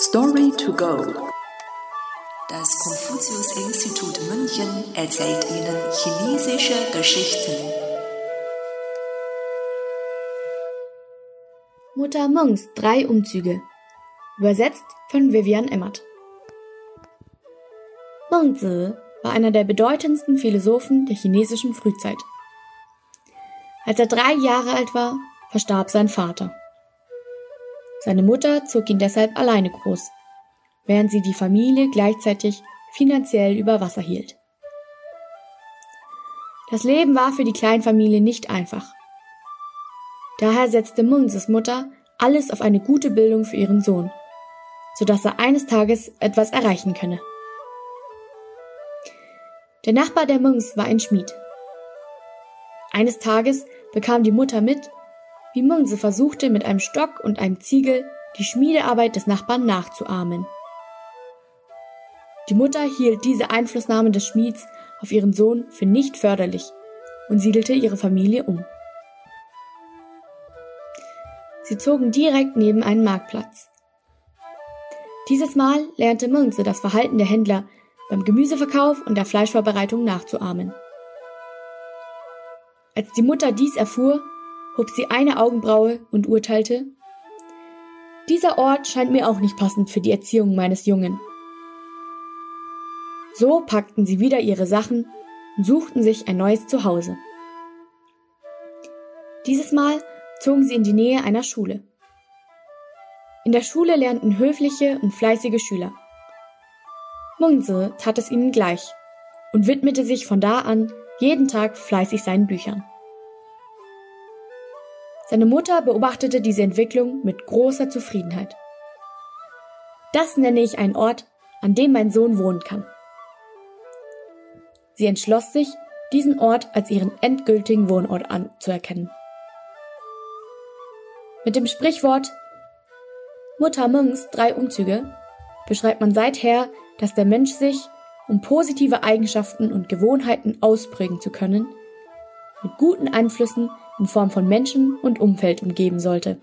Story to go. Das Konfuzius-Institut München erzählt Ihnen chinesische Geschichten. Mutter Mongs drei Umzüge. Übersetzt von Vivian Emmert. Mengzi war einer der bedeutendsten Philosophen der chinesischen Frühzeit. Als er drei Jahre alt war, verstarb sein Vater. Seine Mutter zog ihn deshalb alleine groß, während sie die Familie gleichzeitig finanziell über Wasser hielt. Das Leben war für die Kleinfamilie nicht einfach. Daher setzte Munses Mutter alles auf eine gute Bildung für ihren Sohn, sodass er eines Tages etwas erreichen könne. Der Nachbar der Mungs war ein Schmied. Eines Tages bekam die Mutter mit, wie Munse versuchte mit einem Stock und einem Ziegel die Schmiedearbeit des Nachbarn nachzuahmen. Die Mutter hielt diese Einflussnahme des Schmieds auf ihren Sohn für nicht förderlich und siedelte ihre Familie um. Sie zogen direkt neben einen Marktplatz. Dieses Mal lernte Munze das Verhalten der Händler beim Gemüseverkauf und der Fleischvorbereitung nachzuahmen. Als die Mutter dies erfuhr, hob sie eine Augenbraue und urteilte, dieser Ort scheint mir auch nicht passend für die Erziehung meines Jungen. So packten sie wieder ihre Sachen und suchten sich ein neues Zuhause. Dieses Mal zogen sie in die Nähe einer Schule. In der Schule lernten höfliche und fleißige Schüler. Mungse tat es ihnen gleich und widmete sich von da an jeden Tag fleißig seinen Büchern. Seine Mutter beobachtete diese Entwicklung mit großer Zufriedenheit. Das nenne ich einen Ort, an dem mein Sohn wohnen kann. Sie entschloss sich, diesen Ort als ihren endgültigen Wohnort anzuerkennen. Mit dem Sprichwort Mutter Mungs drei Umzüge beschreibt man seither, dass der Mensch sich, um positive Eigenschaften und Gewohnheiten ausprägen zu können, mit guten Einflüssen in Form von Menschen und Umfeld umgeben sollte.